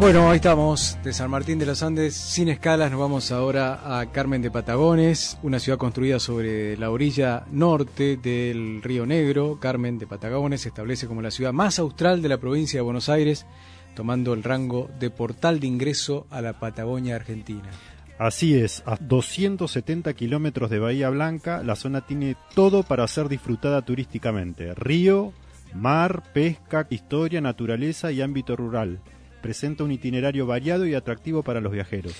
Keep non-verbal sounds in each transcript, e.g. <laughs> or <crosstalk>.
Bueno, ahí estamos, de San Martín de los Andes, sin escalas, nos vamos ahora a Carmen de Patagones, una ciudad construida sobre la orilla norte del Río Negro. Carmen de Patagones se establece como la ciudad más austral de la provincia de Buenos Aires, tomando el rango de portal de ingreso a la Patagonia Argentina. Así es, a 270 kilómetros de Bahía Blanca, la zona tiene todo para ser disfrutada turísticamente. Río, mar, pesca, historia, naturaleza y ámbito rural presenta un itinerario variado y atractivo para los viajeros.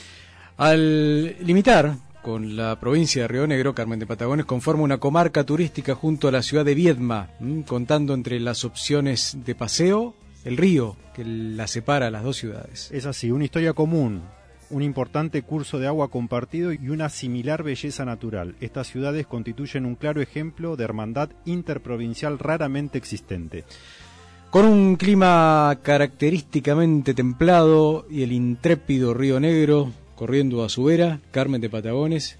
Al limitar con la provincia de Río Negro, Carmen de Patagones conforma una comarca turística junto a la ciudad de Viedma, contando entre las opciones de paseo el río que la separa a las dos ciudades. Es así, una historia común, un importante curso de agua compartido y una similar belleza natural. Estas ciudades constituyen un claro ejemplo de hermandad interprovincial raramente existente. Con un clima característicamente templado y el intrépido Río Negro corriendo a su vera, Carmen de Patagones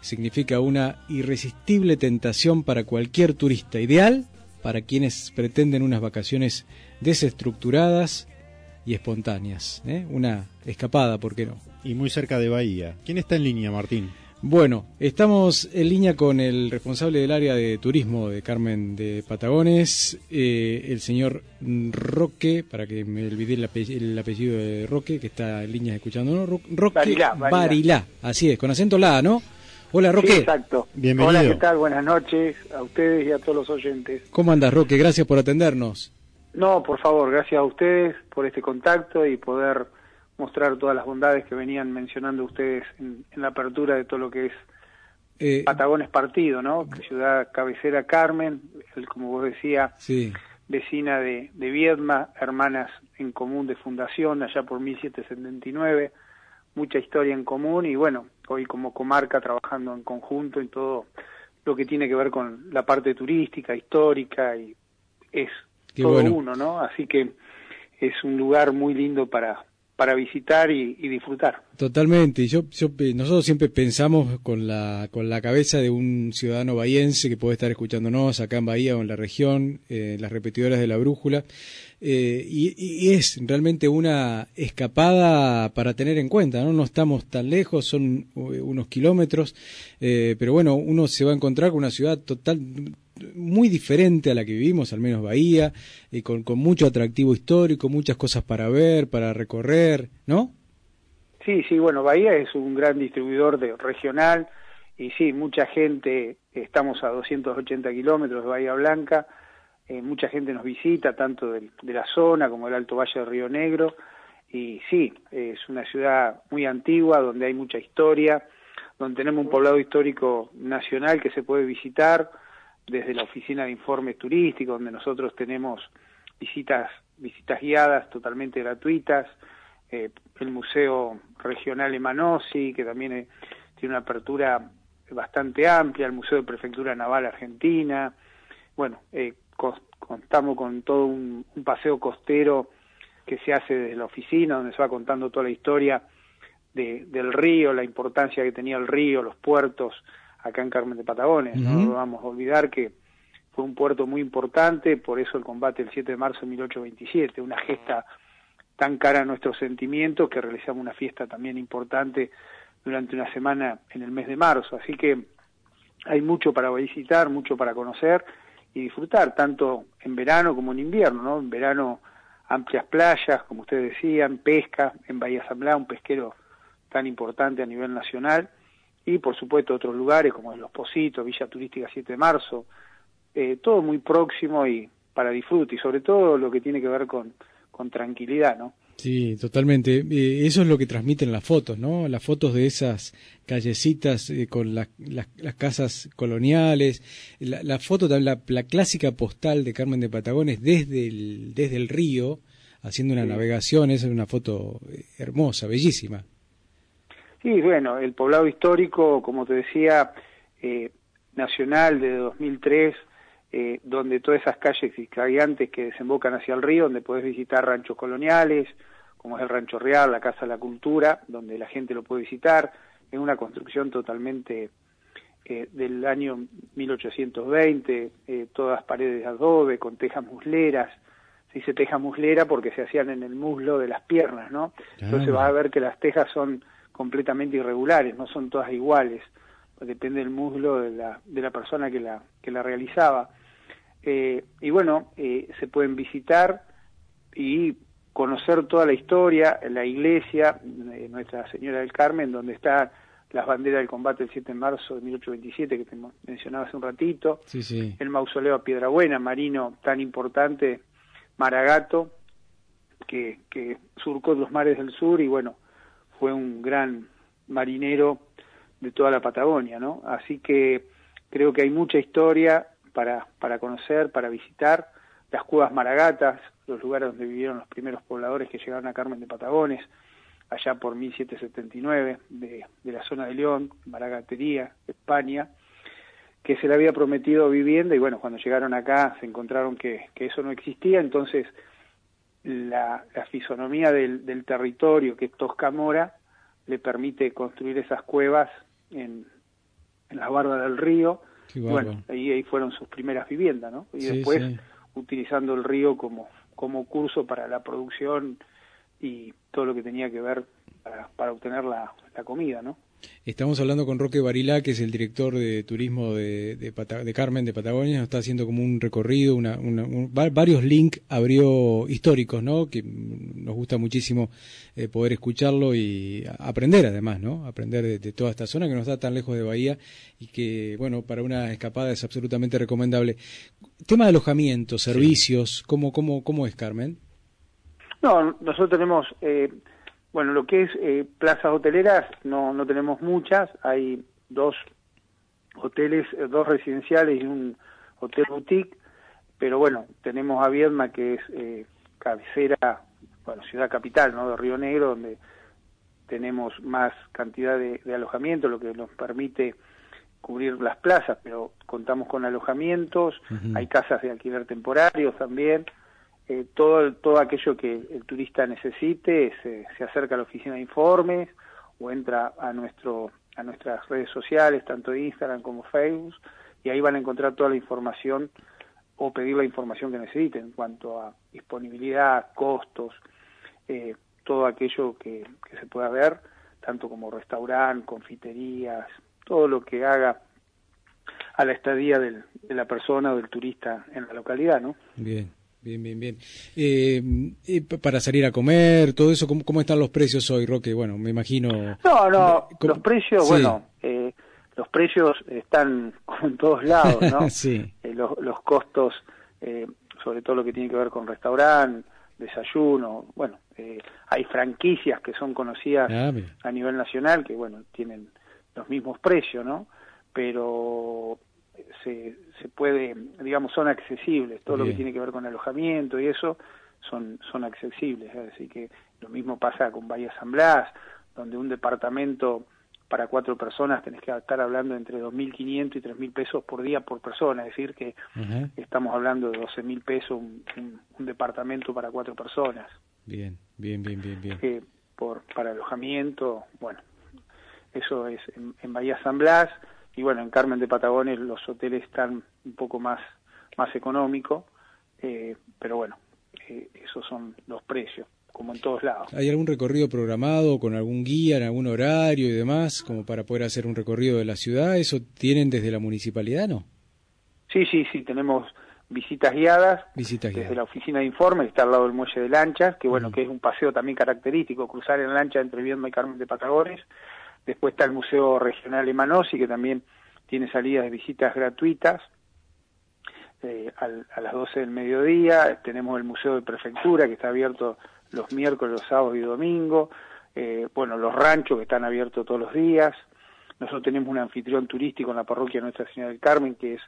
significa una irresistible tentación para cualquier turista, ideal para quienes pretenden unas vacaciones desestructuradas y espontáneas. ¿eh? Una escapada, ¿por qué no? Y muy cerca de Bahía. ¿Quién está en línea, Martín? Bueno, estamos en línea con el responsable del área de turismo de Carmen de Patagones, eh, el señor Roque, para que me olvide el, apellido, de Roque, que está en línea escuchando, ¿no? Roque Barilá, así es, con acento la, ¿no? Hola Roque. exacto. Bienvenido. Hola, ¿qué tal? Buenas noches a ustedes y a todos los oyentes. ¿Cómo andas Roque? Gracias por atendernos. No, por favor, gracias a ustedes por este contacto y poder mostrar todas las bondades que venían mencionando ustedes en, la apertura de todo lo que es eh, Patagones Partido, ¿no? Ciudad cabecera Carmen, como vos decía, vecina de, de Viedma, hermanas en común de fundación allá por 1779, mucha historia en común y bueno, hoy como comarca trabajando en conjunto en todo lo que tiene que ver con la parte turística, histórica y es todo uno, ¿no? Así que es un lugar muy lindo para para visitar y, disfrutar. Totalmente. Yo, yo, nosotros siempre pensamos con la, con la cabeza de un ciudadano bahiense que puede estar escuchándonos acá en Bahía o en la región, eh, las repetidoras de la brújula, eh, y, es realmente una escapada para tener en cuenta, ¿no? No estamos tan lejos, son eh, unos kilómetros, pero bueno, uno se va a encontrar con una ciudad total muy diferente a la que vivimos, al menos Bahía, y con, con mucho atractivo histórico, muchas cosas para ver, para recorrer, ¿no? Sí, sí, bueno, Bahía es un gran distribuidor de, regional y sí, mucha gente, estamos a 280 kilómetros de Bahía Blanca, eh, mucha gente nos visita, tanto de, de, la zona como del Alto Valle de Río Negro, y sí, es una ciudad muy antigua, donde hay mucha historia, donde tenemos un poblado histórico nacional que se puede visitar, desde la oficina de informes turísticos, donde nosotros tenemos visitas, visitas guiadas totalmente gratuitas, eh, el Museo Regional Emanossi, que también eh, tiene una apertura bastante amplia, el Museo de Prefectura Naval Argentina, bueno, eh, contamos con todo un, paseo costero que se hace desde la oficina, donde se va contando toda la historia del río, la importancia que tenía el río, los puertos, acá en Carmen de Patagones. No vamos a olvidar que fue un puerto muy importante, por eso el combate el 7 de marzo de 1827, una gesta tan cara a nuestros sentimientos que realizamos una fiesta también importante durante una semana en el mes de marzo. Así que hay mucho para visitar, mucho para conocer y disfrutar, tanto en verano como en invierno, ¿no? En verano amplias playas, como ustedes decían, pesca en Bahía San Blas, un pesquero tan importante a nivel nacional, y por supuesto otros lugares como Los Positos, Villa Turística 7 de Marzo, eh, todo muy próximo y para disfrute y sobre todo lo que tiene que ver con, con tranquilidad, ¿no? Sí, totalmente. Eh, eso es lo que transmiten las fotos, ¿no? Las fotos de esas callecitas eh, con las, las, casas coloniales, la, foto, la, la clásica postal de Carmen de Patagones desde el, desde el río, haciendo una navegación, esa es una foto hermosa, bellísima. Sí, bueno, el poblado histórico, como te decía, eh, nacional de 2003, eh, donde todas esas calles gigantes que desembocan hacia el río, donde puedes visitar ranchos coloniales, como es el Rancho Real, la Casa de la Cultura, donde la gente lo puede visitar, es una construcción totalmente eh, del año 1820, eh, todas paredes de adobe, con tejas musleras, se dice teja muslera porque se hacían en el muslo de las piernas, ¿no? Entonces vas a ver que las tejas son completamente irregulares, no son todas iguales, depende del muslo de la, de la persona que la, que la realizaba. Eh, y bueno, se pueden visitar y conocer toda la historia, la iglesia, de Nuestra Señora del Carmen, donde está las banderas del combate del 7 de marzo de 1827 que te mencionaba hace un ratito, el mausoleo a Piedrabuena, marino tan importante, Maragato, que, que surcó los mares del sur y bueno, fue un gran marinero de toda la Patagonia, ¿no? Así que creo que hay mucha historia para, para conocer, para visitar, las cuevas Maragatas, los lugares donde vivieron los primeros pobladores que llegaron a Carmen de Patagones, allá por 1779, de, de la zona de León, Maragatería, España, que se le había prometido vivienda y bueno, cuando llegaron acá se encontraron que, que eso no existía, entonces la, la fisonomía del, del, territorio, que es Toscamora, le permite construir esas cuevas en, en la barba del río, bueno, ahí, ahí fueron sus primeras viviendas, ¿no? Y después utilizando el río como, como curso para la producción y todo lo que tenía que ver para, para obtener la, la comida, ¿no? Estamos hablando con Roque Barilá, que es el director de turismo de, de, Carmen de Patagonia, nos está haciendo como un recorrido, una, varios links abrió históricos, ¿no? Que nos gusta muchísimo eh, poder escucharlo y aprender además, ¿no? Aprender de, toda esta zona que no está tan lejos de Bahía y que, bueno, para una escapada es absolutamente recomendable. Tema de alojamiento, servicios, ¿cómo, cómo, cómo es Carmen? No, nosotros tenemos... Eh, bueno, lo que es eh, plazas hoteleras no, no tenemos muchas, hay dos hoteles, eh, dos residenciales y un hotel boutique, pero bueno, tenemos a Viedma que es eh, cabecera, bueno, ciudad capital, ¿no? De Río Negro, donde tenemos más cantidad de, alojamiento, lo que nos permite cubrir las plazas, pero contamos con alojamientos, hay casas de alquiler temporarios también, eh, todo, todo aquello que el turista necesite se, se, acerca a la oficina de informes o entra a, nuestro, a nuestras redes sociales, tanto Instagram como Facebook, y ahí van a encontrar toda la información o pedir la información que necesiten en cuanto a disponibilidad, costos, eh, todo aquello que, que se pueda ver, tanto como restaurante, confiterías, todo lo que haga a la estadía del, de la persona o del turista en la localidad, ¿no? Bien. Bien, bien, bien. Eh, para salir a comer, todo eso, ¿cómo, ¿cómo, están los precios hoy, Roque? Bueno, me imagino... No, no, los precios, bueno, eh, los precios están <laughs> en todos lados, ¿no? <laughs> sí. Eh, los, los, costos, eh, sobre todo lo que tiene que ver con restaurante, desayuno, bueno, eh, hay franquicias que son conocidas ah, a nivel nacional que, bueno, tienen los mismos precios, ¿no? Pero se, se puede, digamos, son accesibles, todo lo que tiene que ver con alojamiento y eso son, son accesibles, así que lo mismo pasa con Bahía San Blas, donde un departamento para cuatro personas tenés que estar hablando entre 2.500 y 3.000 pesos por día por persona, es decir, que estamos hablando de 12.000 pesos un, un, departamento para cuatro personas. Bien, bien, bien, bien, bien. Eh, por, para alojamiento, bueno, eso es en, en Bahía San Blas, y bueno, en Carmen de Patagones los hoteles están un poco más, más económicos, eh, pero bueno, eh, esos son los precios, como en todos lados. ¿Hay algún recorrido programado con algún guía en algún horario y demás, como para poder hacer un recorrido de la ciudad? ¿Eso tienen desde la municipalidad, no? Sí, sí, sí, tenemos visitas guiadas, visitas desde la oficina de informes, que está al lado del muelle de lanchas, que bueno, que es un paseo también característico, cruzar en lancha entre Viedma y Carmen de Patagones, Después está el Museo Regional Emanossi, que también tiene salidas de visitas gratuitas eh, a las 12 del mediodía. Tenemos el Museo de Prefectura, que está abierto los miércoles, los sábados y domingos. Eh, bueno, los ranchos, que están abiertos todos los días. Nosotros tenemos un anfitrión turístico en la parroquia Nuestra Señora del Carmen, que es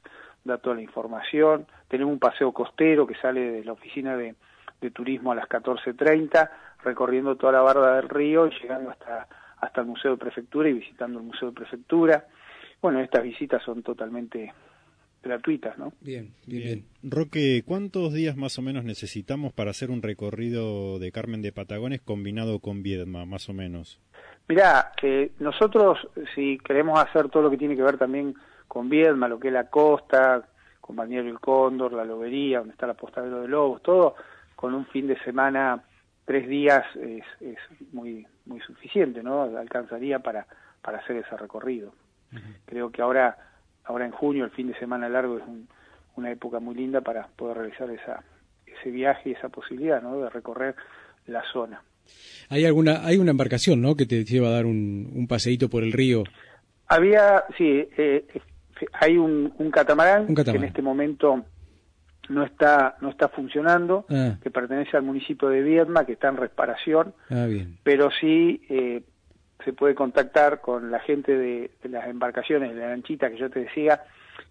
da toda la información. Tenemos un paseo costero que sale de la oficina de, de turismo a las 14.30, recorriendo toda la barda del río y llegando hasta, hasta el Museo de Prefectura y visitando el Museo de Prefectura. Bueno, estas visitas son totalmente gratuitas, ¿no? Bien, bien, bien. Roque, ¿cuántos días más o menos necesitamos para hacer un recorrido de Carmen de Patagones combinado con Viedma, más o menos? Mirá, eh, nosotros si queremos hacer todo lo que tiene que ver también con Viedma, lo que es la costa, con Balneario El Cóndor, la Lobería, donde está la Postadero de Lobos, todo, con un fin de semana, tres días, es, es muy muy suficiente, ¿no? Alcanzaría para, para hacer ese recorrido. Creo que ahora ahora en junio, el fin de semana largo, es una época muy linda para poder realizar esa, ese viaje y esa posibilidad ¿no? de recorrer la zona. Hay alguna hay una embarcación ¿no? que te lleva a dar un, un paseíto por el río. Había, sí, eh, hay un, un, catamarán que en este momento no está no está funcionando, ah. que pertenece al municipio de Viedma, que está en reparación, ah, bien. pero sí eh, se puede contactar con la gente de, las embarcaciones, de la lanchita que yo te decía,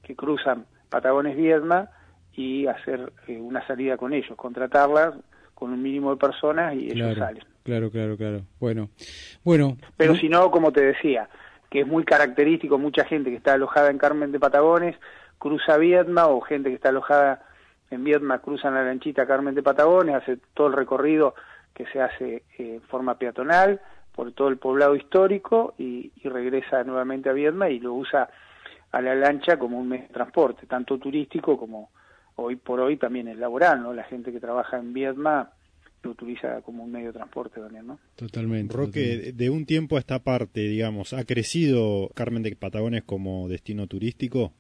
que cruzan Patagones Viedma y hacer eh, una salida con ellos, contratarlas con un mínimo de personas y ellos salen. Claro, claro, claro. Bueno, bueno. Pero si no, como te decía, que es muy característico, mucha gente que está alojada en Carmen de Patagones cruza Viedma o gente que está alojada en Viedma cruza la lanchita Carmen de Patagones, hace todo el recorrido que se hace eh, en forma peatonal, por todo el poblado histórico y, regresa nuevamente a Viedma y lo usa a la lancha como un medio de transporte, tanto turístico como hoy por hoy también es laboral, ¿no? La gente que trabaja en Viedma lo utiliza como un medio de transporte también, ¿no? Totalmente. Roque, de un tiempo a esta parte, digamos, ¿ha crecido Carmen de Patagones como destino turístico?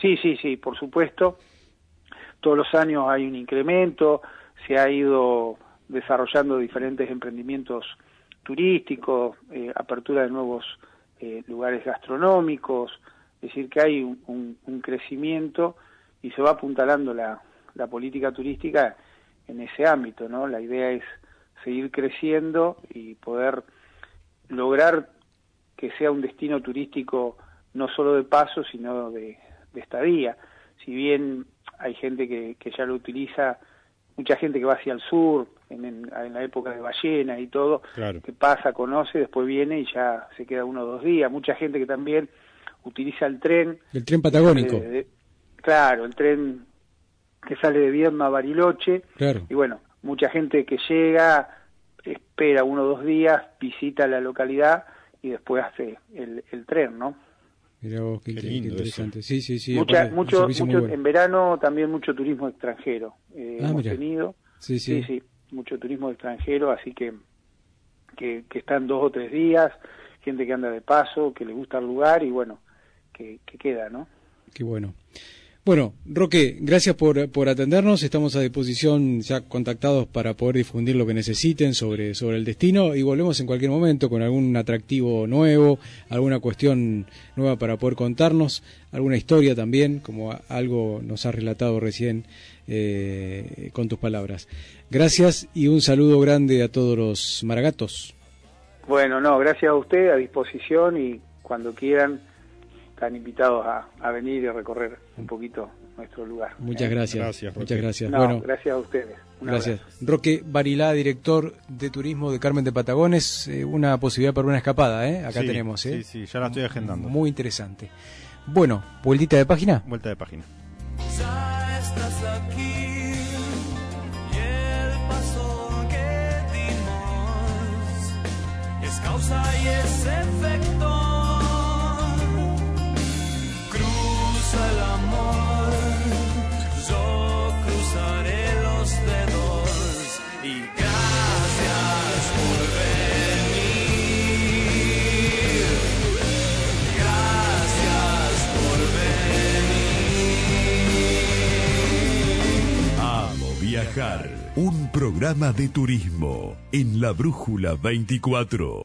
Sí, sí, sí, por supuesto. Todos los años hay un incremento, se ha ido desarrollando diferentes emprendimientos turístico, eh, apertura de nuevos eh, lugares gastronómicos, es decir, que hay un, crecimiento y se va apuntalando la, la, política turística en ese ámbito, ¿no? La idea es seguir creciendo y poder lograr que sea un destino turístico no solo de paso, sino de, de estadía. Si bien hay gente que, que ya lo utiliza mucha gente que va hacia el sur, en, la época de ballena y todo, que pasa, conoce, después viene y ya se queda uno o dos días. Mucha gente que también utiliza el tren. El tren patagónico. claro, el tren que sale de Viedma a Bariloche. Claro. Y bueno, mucha gente que llega, espera uno o dos días, visita la localidad y después hace el, el tren, ¿no? Mira vos, qué, interesante. Sí, sí, sí. Mucha, mucho, mucho en verano también mucho turismo extranjero eh, ah, hemos tenido. Sí sí. sí, mucho turismo extranjero, así que, que, que están dos o tres días, gente que anda de paso, que le gusta el lugar y bueno, que, que queda, ¿no? Qué bueno. Bueno, Roque, gracias por, por, atendernos. Estamos a disposición ya contactados para poder difundir lo que necesiten sobre, sobre el destino y volvemos en cualquier momento con algún atractivo nuevo, alguna cuestión nueva para poder contarnos, alguna historia también, como algo nos has relatado recién eh, con tus palabras. Gracias y un saludo grande a todos los maragatos. Bueno, no, gracias a usted, a disposición y cuando quieran están invitados a, venir y recorrer un poquito nuestro lugar. Muchas gracias. muchas gracias. bueno, gracias a ustedes. gracias. Roque Barilá, director de turismo de Carmen de Patagones, eh, una posibilidad para una escapada, ¿eh? Acá tenemos, ¿eh? Sí, sí, ya la estoy agendando. Muy interesante. Bueno, vueltita de página. Vuelta de página. es causa y es efecto. Un programa de turismo en la Brújula 24.